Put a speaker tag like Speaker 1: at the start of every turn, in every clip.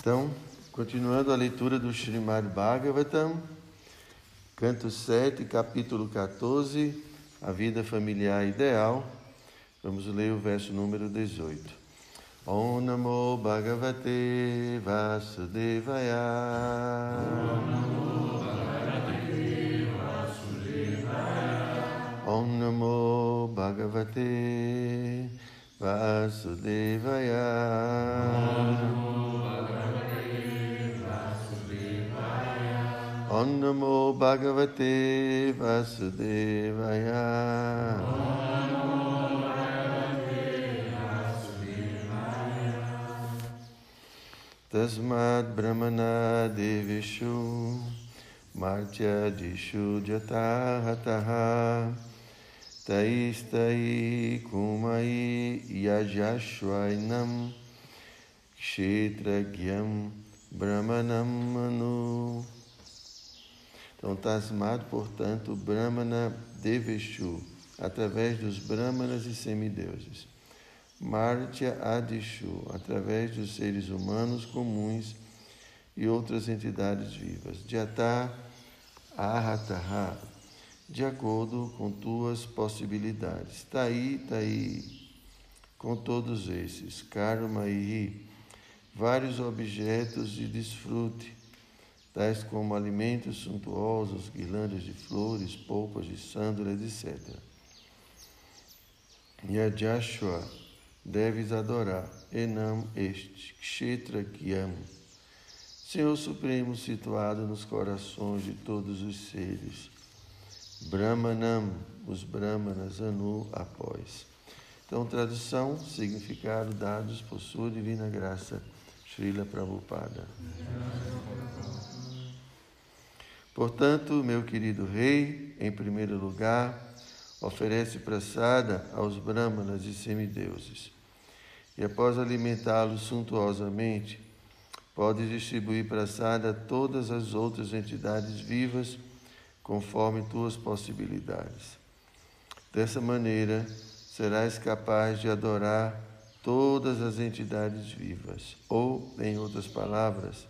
Speaker 1: Então, continuando a leitura do Srimad Bhagavatam, canto 7, capítulo 14, a vida familiar ideal. Vamos ler o verso número 18. Om Namo Bhagavate Vasudevaya. Om Namo Bhagavate Vasudevaya. Om Namo Bhagavate Vasudevaya. Bhagavate Vasudevaya. Tasmad Brahmana Devishu Martya Dishu Jatahataha Taistai Kumai Yajashwainam Kshetragyam Brahmanam Manu Então, tasmado, portanto, Brahmana Deveshu, através dos Brahmanas e semideuses. Martya Adishu, através dos seres humanos comuns e outras entidades vivas. Jata Ahataha, de acordo com tuas possibilidades. Tai, Tai, com todos esses. Karma e vários objetos de desfrute, tais como alimentos suntuosos, guirlandas de flores, polpas de sândalo, etc. Yajashua, deves adorar, Enam este, Kshetra Kyam, Senhor Supremo situado nos corações de todos os seres. Brahmanam, os Brahmanas, Anu, após. Então, tradução, significado dados por sua divina graça, Srila Prabhupada. Portanto, meu querido rei, em primeiro lugar, oferece praçada aos brahmanas e semideuses. E após alimentá-los suntuosamente, pode distribuir praçada a todas as outras entidades vivas, conforme tuas possibilidades. Dessa maneira, serás capaz de adorar todas as entidades vivas, ou, em outras palavras,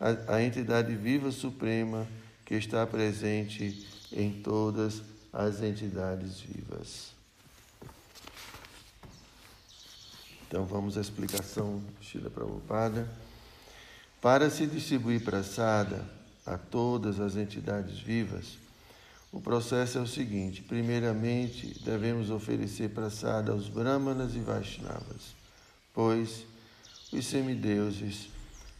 Speaker 1: a, a entidade viva suprema que está presente em todas as entidades vivas. Então vamos à explicação Shila Prabhupada. Para se distribuir praçada a todas as entidades vivas, o processo é o seguinte: primeiramente, devemos oferecer praçada aos Brahmanas e Vaishnavas, pois os semideuses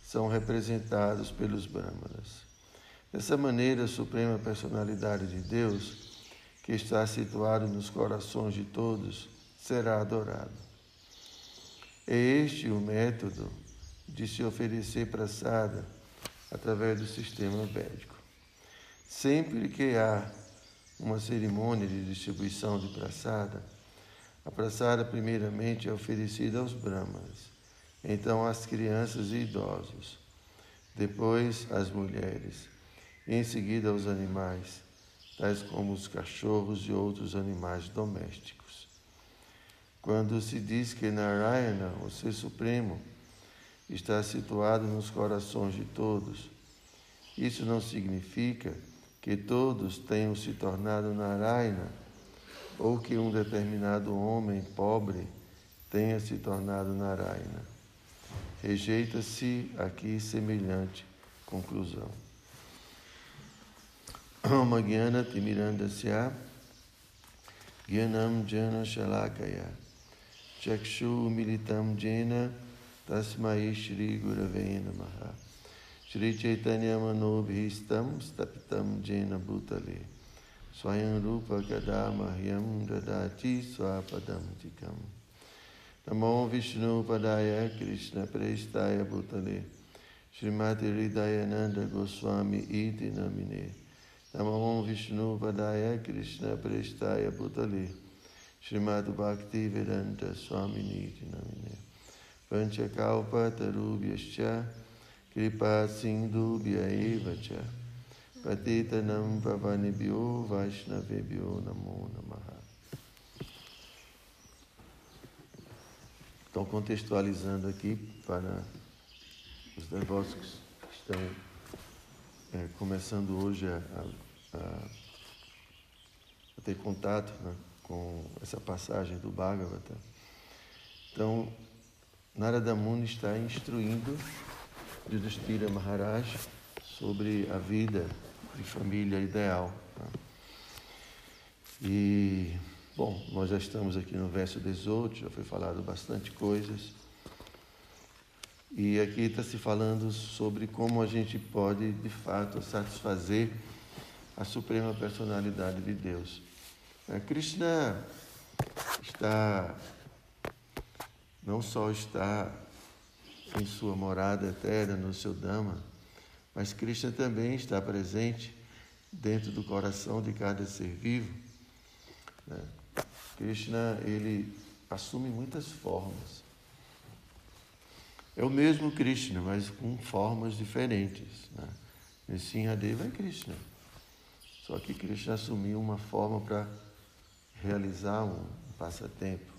Speaker 1: são representados pelos Brahmanas. Dessa maneira, a Suprema Personalidade de Deus, que está situado nos corações de todos, será adorado. É este o método de se oferecer praçada através do sistema védico. Sempre que há uma cerimônia de distribuição de praçada, a praçada primeiramente é oferecida aos brahmanas, então às crianças e idosos, depois às mulheres, e em seguida aos animais, tais como os cachorros e outros animais domésticos. Quando se diz que Narayana, o Ser Supremo, está situado nos corações de todos, isso não significa que todos tenham se tornado Narayana ou que um determinado homem pobre tenha se tornado Narayana. Rejeita-se aqui semelhante conclusão. Om Gyana Timirandasya Gyanam Jana Shalakaya. Chakshu Militam Jena Tasmai Shri Gurave Namaha. Shri Chaitanya Manobhistam Stapitam Jena Bhutale. Swayam Rupa Kadamahyam Dadati Swapadam Tikam Namo Vishnu Padaya Krishna Prestaya Bhutale Srimati Hridayananda Goswami Iti Namine. Namo Vishnu Padaya Krishna Prestaya Bhutale Srimati Bhakti Vedanta Swami Niti Namine. Panchakalpa Tarubhyascha Kripa Sindhubhya Eva Cha Patitanam Pavanibhyo Vaishnavebhyo Namo Namaha Então, contextualizando aqui para os devotos que estão é, começando hoje a, a, a ter contato né, com essa passagem do Bhagavata. Então, Narada Muni está instruindo Yudhishthira Maharaj sobre a vida de família ideal. Né? E, bom, nós já estamos aqui no verso 18, já foi falado bastante coisas. E aqui está se falando sobre como a gente pode, de fato, satisfazer a suprema personalidade de Deus. A Krishna está, não só está em sua morada eterna, no seu Dhamma, mas Krishna também está presente dentro do coração de cada ser vivo. Né? Krishna, ele assume muitas formas. É o mesmo Krishna, mas com formas diferentes. Né? Nishinradeva é Krishna. Só que Krishna assumiu uma forma para realizar um, passatempo.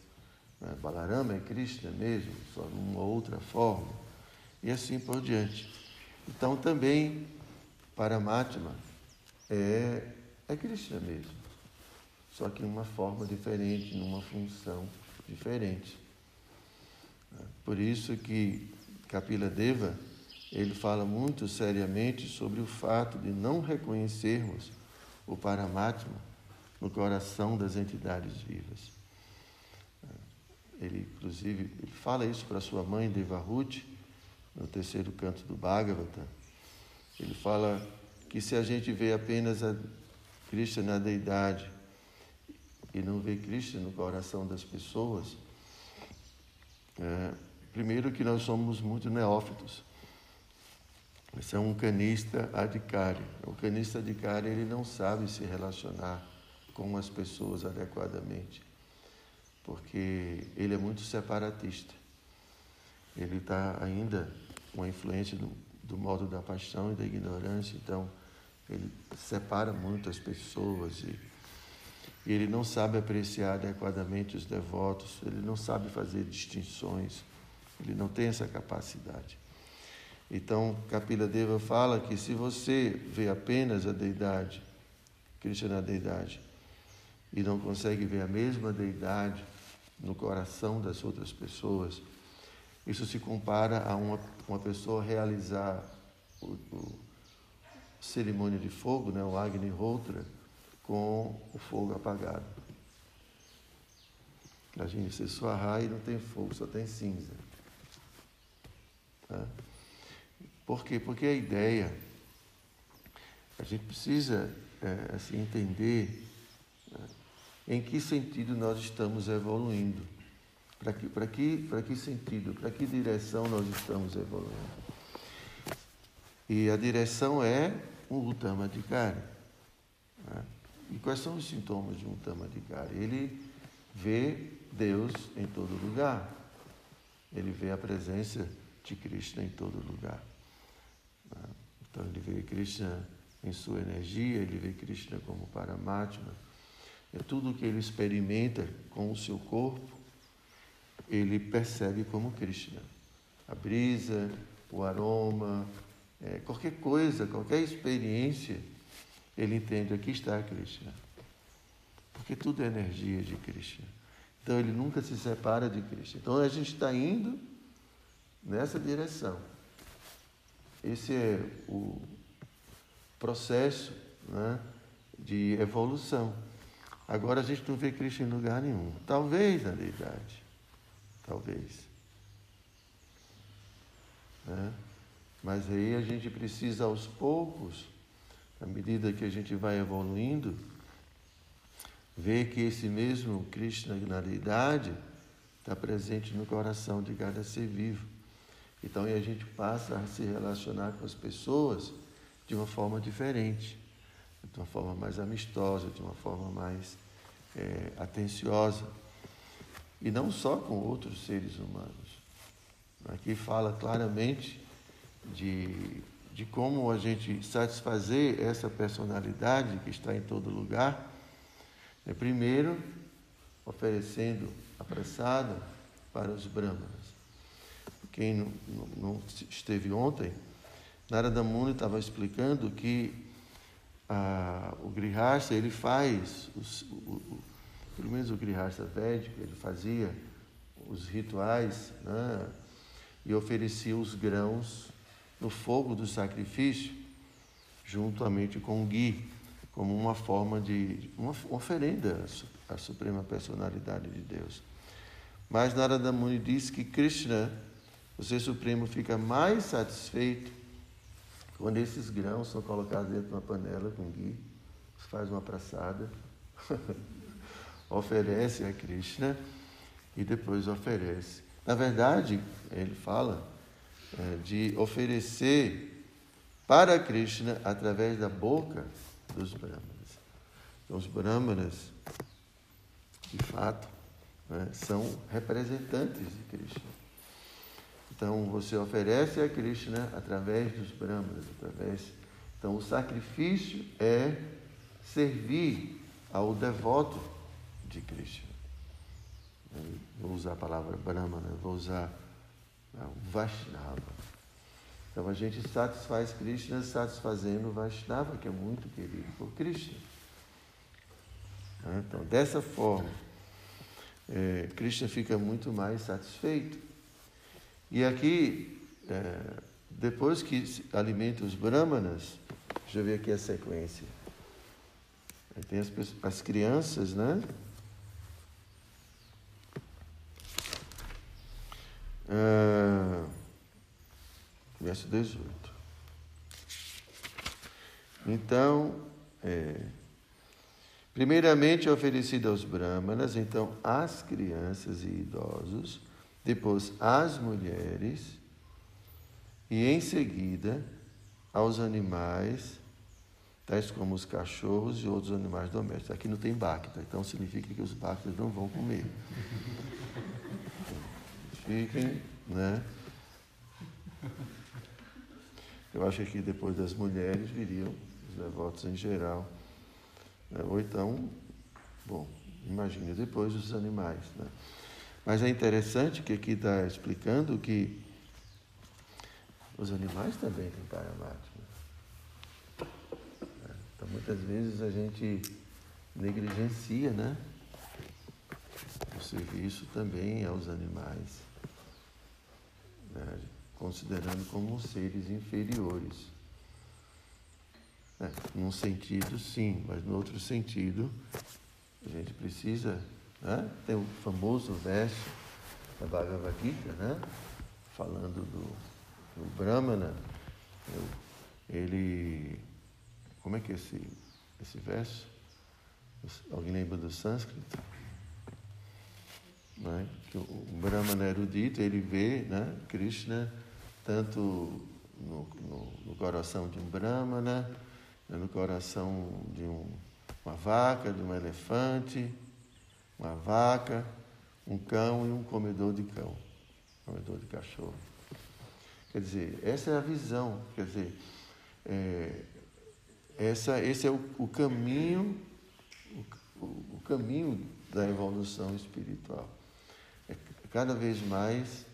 Speaker 1: Né? Balarama é Krishna mesmo, só numa outra forma. E assim por diante. Então também Paramatma é, é Krishna mesmo. Só que numa forma diferente, numa função diferente. Por isso que Kapila Deva ele fala muito seriamente sobre o fato de não reconhecermos o Paramatma no coração das entidades vivas. Ele, inclusive, ele fala isso para sua mãe, Devahuti, no terceiro canto do Bhagavata. Ele fala que se a gente vê apenas a Krishna na deidade não vê Krishna no coração das pessoas, é, Primeiro que nós somos muito neófitos. Esse é um canista adicário. O canista adicário ele não sabe se relacionar com as pessoas adequadamente, porque ele é muito separatista. Ele está ainda com a influência do, do modo da paixão e da ignorância, então ele separa muito as pessoas e, e ele não sabe apreciar adequadamente os devotos, ele não sabe fazer distinções. Ele não tem essa capacidade. Então, Kapila Deva fala que se você vê apenas a deidade, Krishna deidade, e não consegue ver a mesma deidade no coração das outras pessoas, isso se compara a uma, uma pessoa realizar o, o cerimônia de fogo, né, o Agni Hotra, com o fogo apagado. Imagina, você suarrar e não tem fogo, só tem cinza. Tá? Por quê? Porque a ideia, a gente precisa é, assim, entender né, em que sentido nós estamos evoluindo. Para que, para que, para que sentido, para que direção nós estamos evoluindo? E a direção é Utama de Né? E quais são os sintomas de um de Ele vê Deus em todo lugar. Ele vê a presença de Krishna em todo lugar. Então ele vê Krishna em sua energia, ele vê Krishna como Paramatma. É tudo que ele experimenta com o seu corpo, ele percebe como Krishna. A brisa, o aroma, é, qualquer coisa, qualquer experiência, ele entende aqui está Krishna. Porque tudo é energia de Krishna. Então ele nunca se separa de Krishna. Então a gente está indo nessa direção. Esse é o processo né, de evolução. Agora a gente não vê Cristo em lugar nenhum. Talvez na deidade. Talvez. Né? Mas aí a gente precisa aos poucos, à medida que a gente vai evoluindo, ver que esse mesmo Cristo na deidade está presente no coração de cada ser vivo. Então a gente passa a se relacionar com as pessoas de uma forma diferente, de uma forma mais amistosa, de uma forma mais é, atenciosa. E não só com outros seres humanos. Aqui fala claramente de, de como a gente satisfazer essa personalidade que está em todo lugar. É, primeiro, oferecendo apressada para os brahmanas quem não, não esteve ontem, Narada Muni estava explicando que ah, o Grihastha, ele faz, os, o, o, pelo menos o Grihastha Védico, ele fazia os rituais né, e oferecia os grãos no fogo do sacrifício, juntamente com o gui, como uma forma de uma oferenda à suprema personalidade de Deus. Mas Narada Muni diz que Krishna, o Ser Supremo, fica mais satisfeito quando esses grãos são colocados dentro de uma panela com ghee, faz uma praçada, oferece a Krishna e depois oferece. Na verdade, ele fala de oferecer para Krishna através da boca dos brahmanas. Então, os brahmanas, de fato, né, são representantes de Krishna. Então, você oferece a Krishna através dos brahmanas, através. Então, o sacrifício é servir ao devoto de Krishna. Vou usar a palavra brahmana, vou usar o Vaishnava. Então, a gente satisfaz Krishna satisfazendo o Vaishnava, que é muito querido por Krishna. Então, dessa forma, é, Krishna fica muito mais satisfeito. E aqui, é, depois que alimenta os brahmanas, deixa eu ver aqui a sequência. Tem as, as crianças, né? Ah, verso 18. Então, é, primeiramente é oferecido aos brahmanas, então às crianças e idosos, depois às mulheres e em seguida aos animais, tais como os cachorros e outros animais domésticos. Aqui não tem bacta, então significa que os bactas não vão comer. Fiquem, né? Eu acho que depois das mulheres viriam os devotos em geral. Né? Ou então, bom, imagine depois os animais. Né? Mas é interessante que aqui está explicando que os animais também têm paramátima. Então, muitas vezes a gente negligencia né? o serviço também aos animais, né? Considerando como seres inferiores. É, num sentido, sim, mas no outro sentido, a gente precisa né? Tem o famoso verso da Bhagavad Gita, né? falando do, do Brahmana. Ele. Como é que é esse, esse verso? Alguém lembra do sânscrito? É? Que o Brahmana erudito, ele vê né, Krishna tanto no, no, no coração de um Brahmana, né, no coração de um, uma vaca, de um elefante, uma vaca, um cão e um comedor de cão, comedor de cachorro. Quer dizer, essa é a visão, quer dizer, é, essa, esse é o, o caminho, o, o, caminho da evolução espiritual. É cada vez mais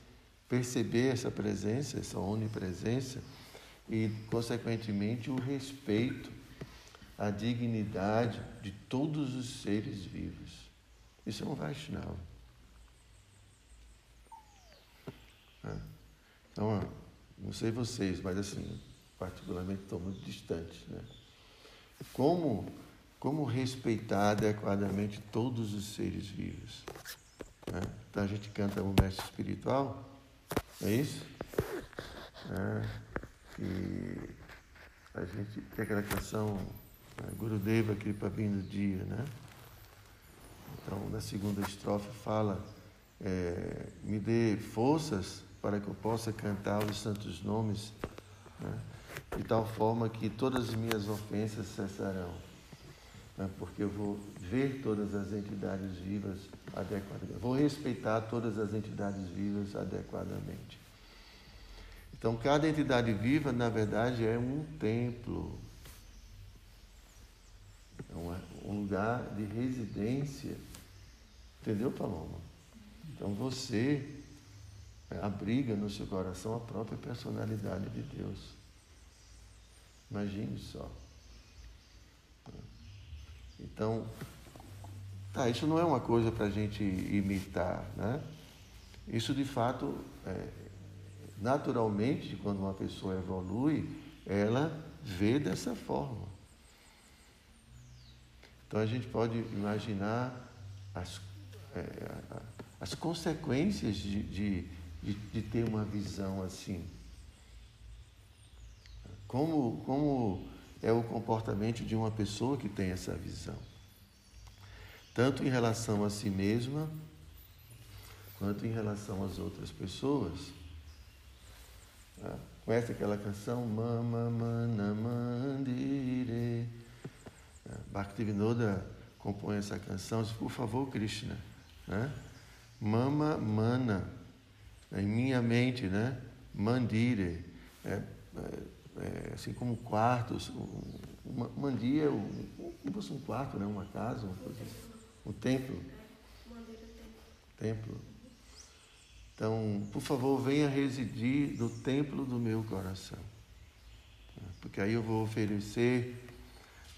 Speaker 1: perceber essa presença, essa onipresença e, consequentemente, o respeito à dignidade de todos os seres vivos. Isso é um Vaishnava. É. Então, não sei vocês, mas assim, particularmente estou muito distante. Né? Como, como respeitar adequadamente todos os seres vivos? Né? Então a gente canta um mestre espiritual, é isso? É, e a gente tem aquela canção né, Gurudeva Kripa Vindo Dia, né? Então, na segunda estrofe fala: é, me dê forças para que eu possa cantar os santos nomes, né? de tal forma que todas as minhas ofensas cessarão, né? porque eu vou ver todas as entidades vivas adequadamente, vou respeitar todas as entidades vivas adequadamente. Então, cada entidade viva, na verdade, é um templo, é um lugar de residência Entendeu, Paloma? Então você abriga no seu coração a própria personalidade de Deus. Imagine só. Então, tá, isso não é uma coisa para a gente imitar, né? Isso de fato, é, naturalmente, quando uma pessoa evolui, ela vê dessa forma. Então a gente pode imaginar as, é, as consequências de, de, de, de, ter uma visão assim. Como, como é o comportamento de uma pessoa que tem essa visão. Tanto em relação a si mesma, quanto em relação às outras pessoas. Tá? Conhece aquela canção? Mama Mana Mandire. Tá? Bhaktivinoda compõe essa canção, por favor, Krishna. Né? Mama Mana, em minha mente, né? Mandire. É, é, é, assim como quartos, uma, mandia, um, como fosse um quarto, né? uma casa, uma coisa, um templo. Templo. Então, por favor, venha residir no templo do meu coração. Porque aí eu vou oferecer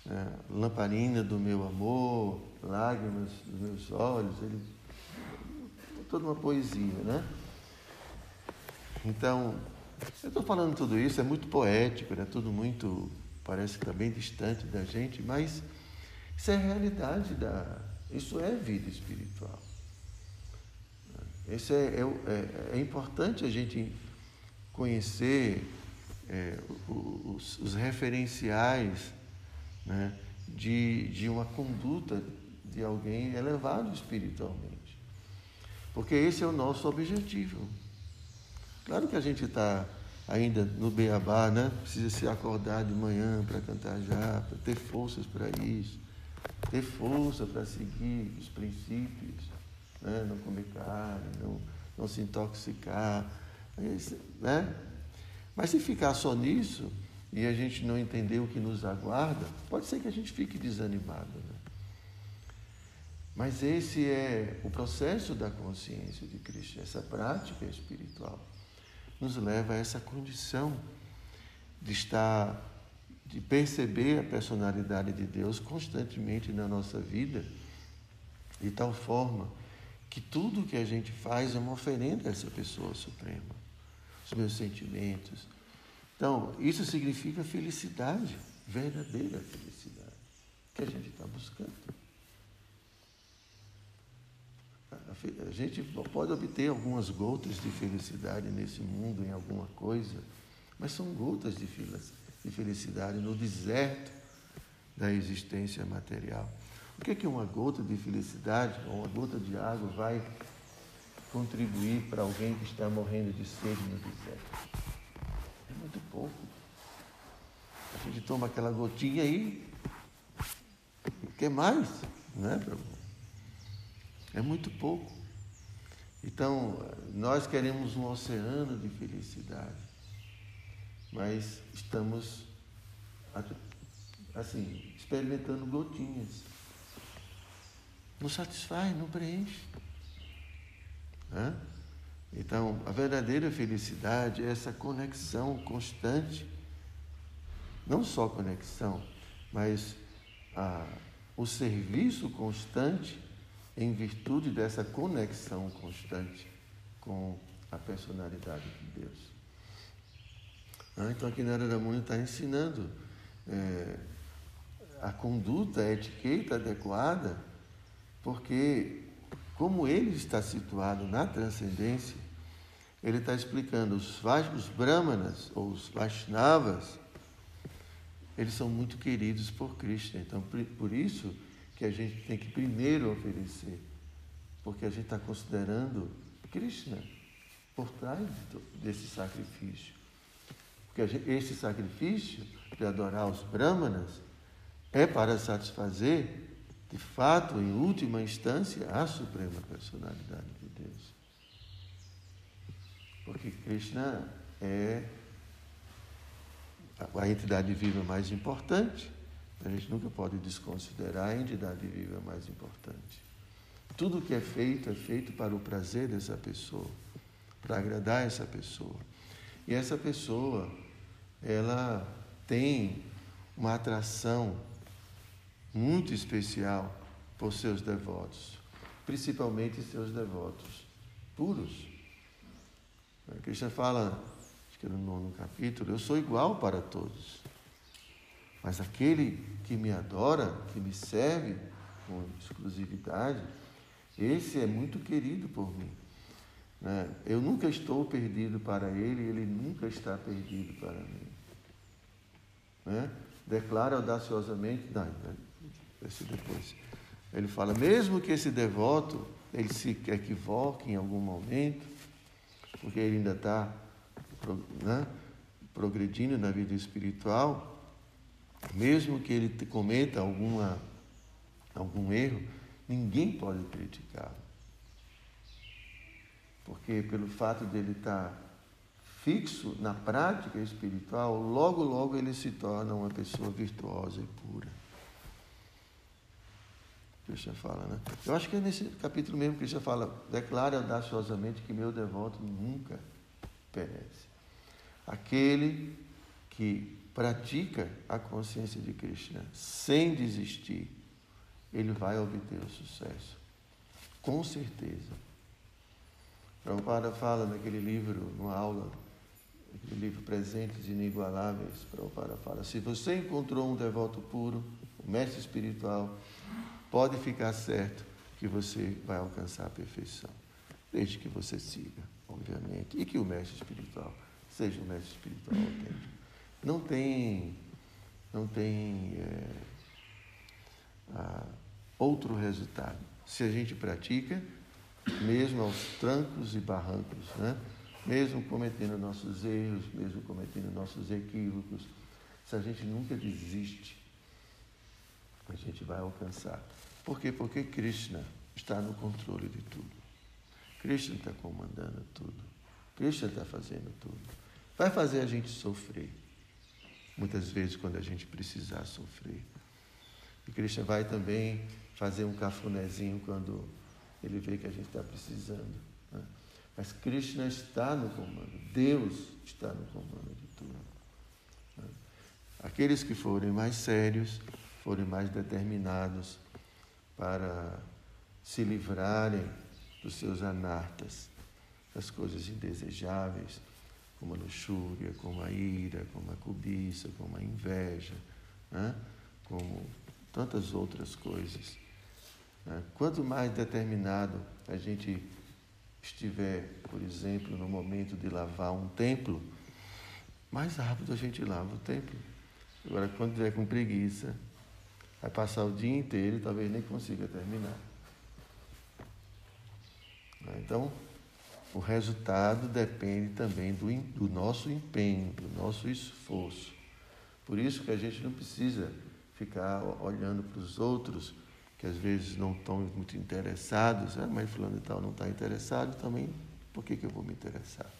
Speaker 1: né, lamparina do meu amor, lágrimas dos meus olhos, ele, toda uma poesia, né? Então, eu estou falando tudo isso, é muito poético, é né? tudo muito, parece que está bem distante da gente, mas isso é realidade da. Isso é vida espiritual. Isso é, é, é, é importante a gente conhecer é, os, os, referenciais né, de, de uma conduta de alguém elevado espiritualmente. Porque esse é o nosso objetivo. Claro que a gente está ainda no beabá, né? Precisa se acordar de manhã para cantar já, para ter forças para isso, ter força para seguir os princípios né? não comer carne, não, não se intoxicar. Né? Mas se ficar só nisso e a gente não entender o que nos aguarda, pode ser que a gente fique desanimado. Né? Mas esse é o processo da consciência de Cristo, essa prática espiritual nos leva a essa condição de estar, de perceber a personalidade de Deus constantemente na nossa vida, de tal forma que tudo que a gente faz é uma oferenda a essa pessoa suprema, os meus sentimentos. Então, isso significa felicidade, verdadeira felicidade, que a gente está buscando. A gente pode obter algumas gotas de felicidade nesse mundo, em alguma coisa, mas são gotas de felicidade no deserto da existência material. O que é que uma gota de felicidade ou uma gota de água vai contribuir para alguém que está morrendo de sede no deserto? É muito pouco. A gente toma aquela gotinha aí, quer mais, não é, muito pouco. Então, nós queremos um oceano de felicidade, mas estamos, assim, experimentando gotinhas não satisfaz, não preenche. Então, a verdadeira felicidade é essa conexão constante, não só conexão, mas a, o serviço constante em virtude dessa conexão constante com a personalidade de Deus. Então, aqui na Era da Muni está ensinando é, a conduta, a etiqueta adequada porque, como ele está situado na transcendência, ele está explicando os, os brahmanas ou os Vaishnavas, eles são muito queridos por Krishna. Então, por isso que a gente tem que primeiro oferecer, porque a gente está considerando Krishna por trás desse sacrifício. Porque gente, esse sacrifício de adorar os brahmanas é para satisfazer de fato, em última instância, a suprema personalidade de Deus. Porque Krishna é a entidade viva mais importante. A gente nunca pode desconsiderar a entidade viva mais importante. Tudo que é feito é feito para o prazer dessa pessoa, para agradar essa pessoa. E essa pessoa, ela tem uma atração muito especial por seus devotos, principalmente seus devotos puros. A Krishna fala, acho que no nono capítulo, eu sou igual para todos. Mas aquele que me adora, que me serve com exclusividade, esse é muito querido por mim. Né? Eu nunca estou perdido para ele, ele nunca está perdido para mim. Né? Declara audaciosamente, não, esse depois. Ele fala, mesmo que esse devoto ele se equivoque em algum momento, porque ele ainda está né, progredindo na vida espiritual, mesmo que ele cometa alguma, algum erro, ninguém pode criticá-lo. Porque pelo fato dele estar fixo na prática espiritual, logo, logo ele se torna uma pessoa virtuosa e pura. Krishna fala, né? Eu acho que é nesse capítulo mesmo que Krishna fala, declare audaciosamente que meu devoto nunca perece. Aquele que pratica a consciência de Krishna sem desistir, ele vai obter o sucesso. Com certeza. Prabhupada fala naquele livro, numa aula, naquele livro Presentes Inigualáveis, Prabhupada fala, se você encontrou um devoto puro, um mestre espiritual, pode ficar certo que você vai alcançar a perfeição, desde que você siga, obviamente, e que o mestre espiritual seja um mestre espiritual autêntico. Não tem, não tem é, a, outro resultado. Se a gente pratica, mesmo aos trancos e barrancos, né? mesmo cometendo nossos erros, mesmo cometendo nossos equívocos, se a gente nunca desiste, a gente vai alcançar por quê? Porque Krishna está no controle de tudo. Krishna está comandando tudo. Krishna está fazendo tudo. Vai fazer a gente sofrer. Muitas vezes quando a gente precisar sofrer. E Krishna vai também fazer um cafunézinho quando ele vê que a gente está precisando. Né? Mas Krishna está no comando. Deus está no comando de tudo. Né? Aqueles que forem mais sérios, forem mais determinados, para se livrarem dos seus anartas, das coisas indesejáveis, como a luxúria, como a ira, como a cobiça, como a inveja, né? como tantas outras coisas. Né? Quanto mais determinado a gente estiver, por exemplo, no momento de lavar um templo, mais rápido a gente lava o templo. Agora, quando tiver com preguiça, Vai passar o dia inteiro e talvez nem consiga terminar. Então, o resultado depende também do, do nosso empenho, do nosso esforço. Por isso que a gente não precisa ficar olhando para os outros que às vezes não estão muito interessados. Ah, mas fulano e tal não está interessado, também por que, que eu vou me interessar?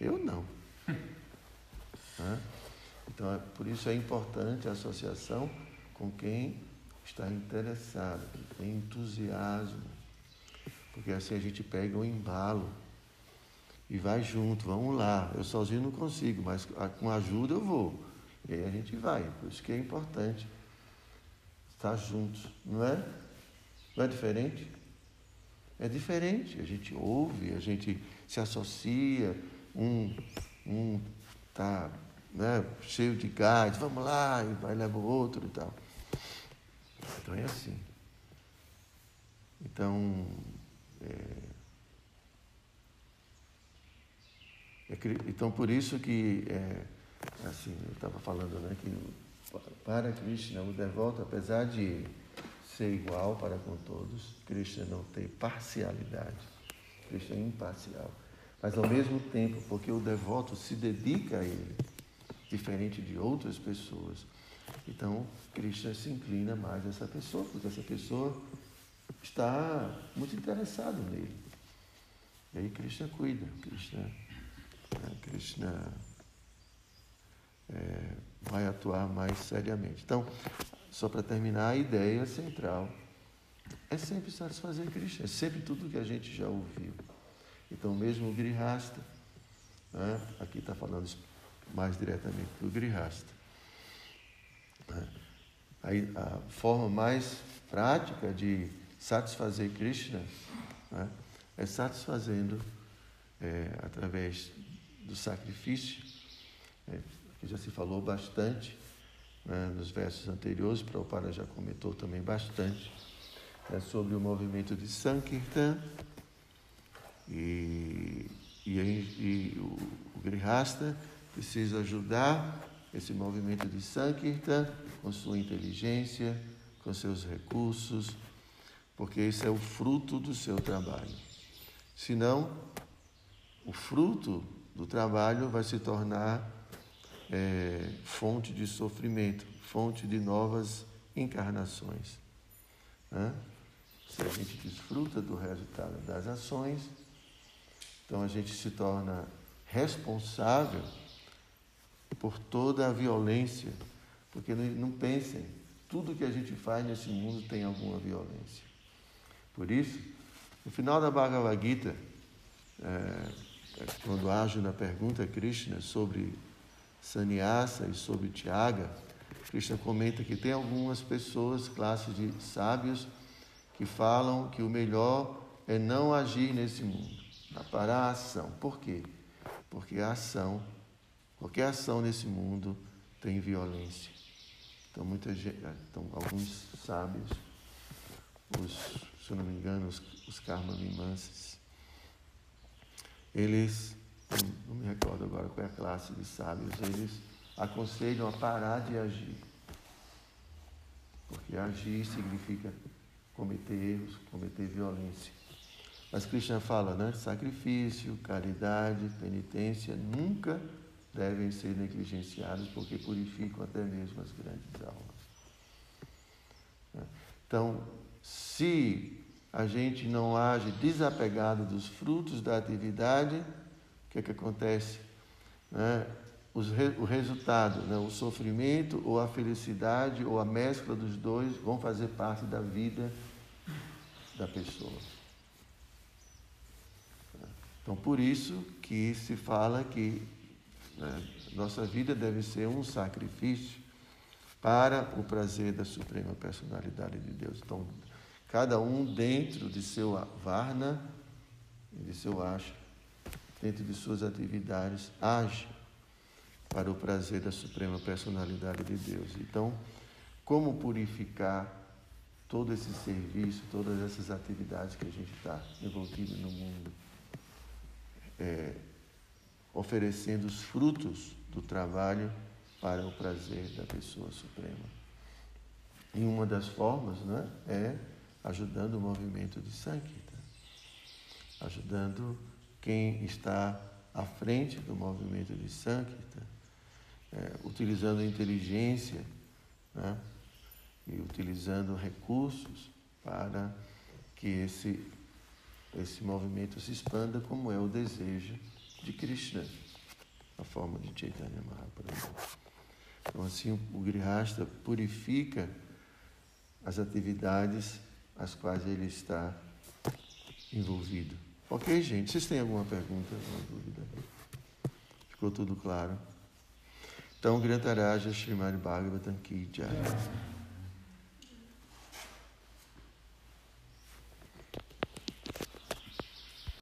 Speaker 1: Eu não. Então, é, por isso é importante a associação com quem está interessado, que tem entusiasmo. Porque assim a gente pega um embalo e vai junto, vamos lá. Eu sozinho não consigo, mas com ajuda eu vou. E aí a gente vai. Por isso que é importante estar juntos, não é? Não é diferente? É diferente. A gente ouve, a gente se associa, um um está né, cheio de gás, vamos lá, e vai leva o outro e tal. Então é assim. Então, é, é, então por isso que, é, assim, eu estava falando, né, que para Krishna, o devoto, apesar de ser igual para com todos, Krishna não tem parcialidade, Krishna é imparcial. Mas ao mesmo tempo, porque o devoto se dedica a ele, diferente de outras pessoas, então, Krishna se inclina mais a essa pessoa, porque essa pessoa está muito interessada nele. E aí Krishna cuida, Krishna, né, Krishna é, vai atuar mais seriamente. Então, só para terminar, a ideia central é sempre satisfazer Krishna, é sempre tudo que a gente já ouviu. Então, mesmo o Grihasta, né? aqui está falando mais diretamente do Grihasta. Né? Aí, a forma mais prática de satisfazer Krishna né? é satisfazendo é, através do sacrifício, é, que já se falou bastante né, nos versos anteriores, Prabhupada já comentou também bastante né, sobre o movimento de Sankirtan e, e, e o, o Grihasta precisa ajudar esse movimento de Sankirtan com sua inteligência, com seus recursos, porque isso é o fruto do seu trabalho. Senão, o fruto do trabalho vai se tornar é, fonte de sofrimento, fonte de novas encarnações. Né? Se a gente desfruta do resultado das ações, então a gente se torna responsável por toda a violência, porque não, não pensem, tudo que a gente faz nesse mundo tem alguma violência. Por isso, no final da Bhagavad Gita, é, quando Arjuna pergunta a Krishna sobre sannyasa e sobre Tiaga, Krishna comenta que tem algumas pessoas, classes de sábios, que falam que o melhor é não agir nesse mundo, parar a ação. Por quê? Porque a ação, qualquer ação nesse mundo tem violência. Então, muita gente, então alguns sábios, os, se eu não me engano, os, os karma eles, não me recordo agora qual é a classe de sábios, eles aconselham a parar de agir. Porque agir significa cometer erros, cometer violência. Mas Krishna fala, né? Sacrifício, caridade, penitência nunca devem ser negligenciados porque purificam até mesmo as grandes almas. Então, se a gente não age desapegado dos frutos da atividade, o que é que acontece? Né? o resultado, né? o sofrimento ou a felicidade ou a mescla dos dois vão fazer parte da vida da pessoa. Então, por isso que se fala que né, nossa vida deve ser um sacrifício para o prazer da Suprema Personalidade de Deus. Então, cada um dentro de seu varna, de seu acha, dentro de suas atividades, age para o prazer da Suprema Personalidade de Deus. Então, como purificar todo esse serviço, todas essas atividades que a gente está envolvido no mundo, é, oferecendo os frutos do trabalho para o prazer da pessoa suprema. E uma das formas né, é ajudando o movimento de Sankirtan, ajudando quem está à frente do movimento de Sankirtan, é, utilizando inteligência né, e utilizando recursos para que esse, esse movimento se expanda, como é o desejo de Krishna, a forma de Chaitanya Mahaprabhu. Então, assim, o Grihasta purifica as atividades as quais ele está envolvido. Ok, gente? Vocês têm alguma pergunta, alguma dúvida? Ficou tudo claro? Então, Grantaraja Srimad Bhagavatam Ki.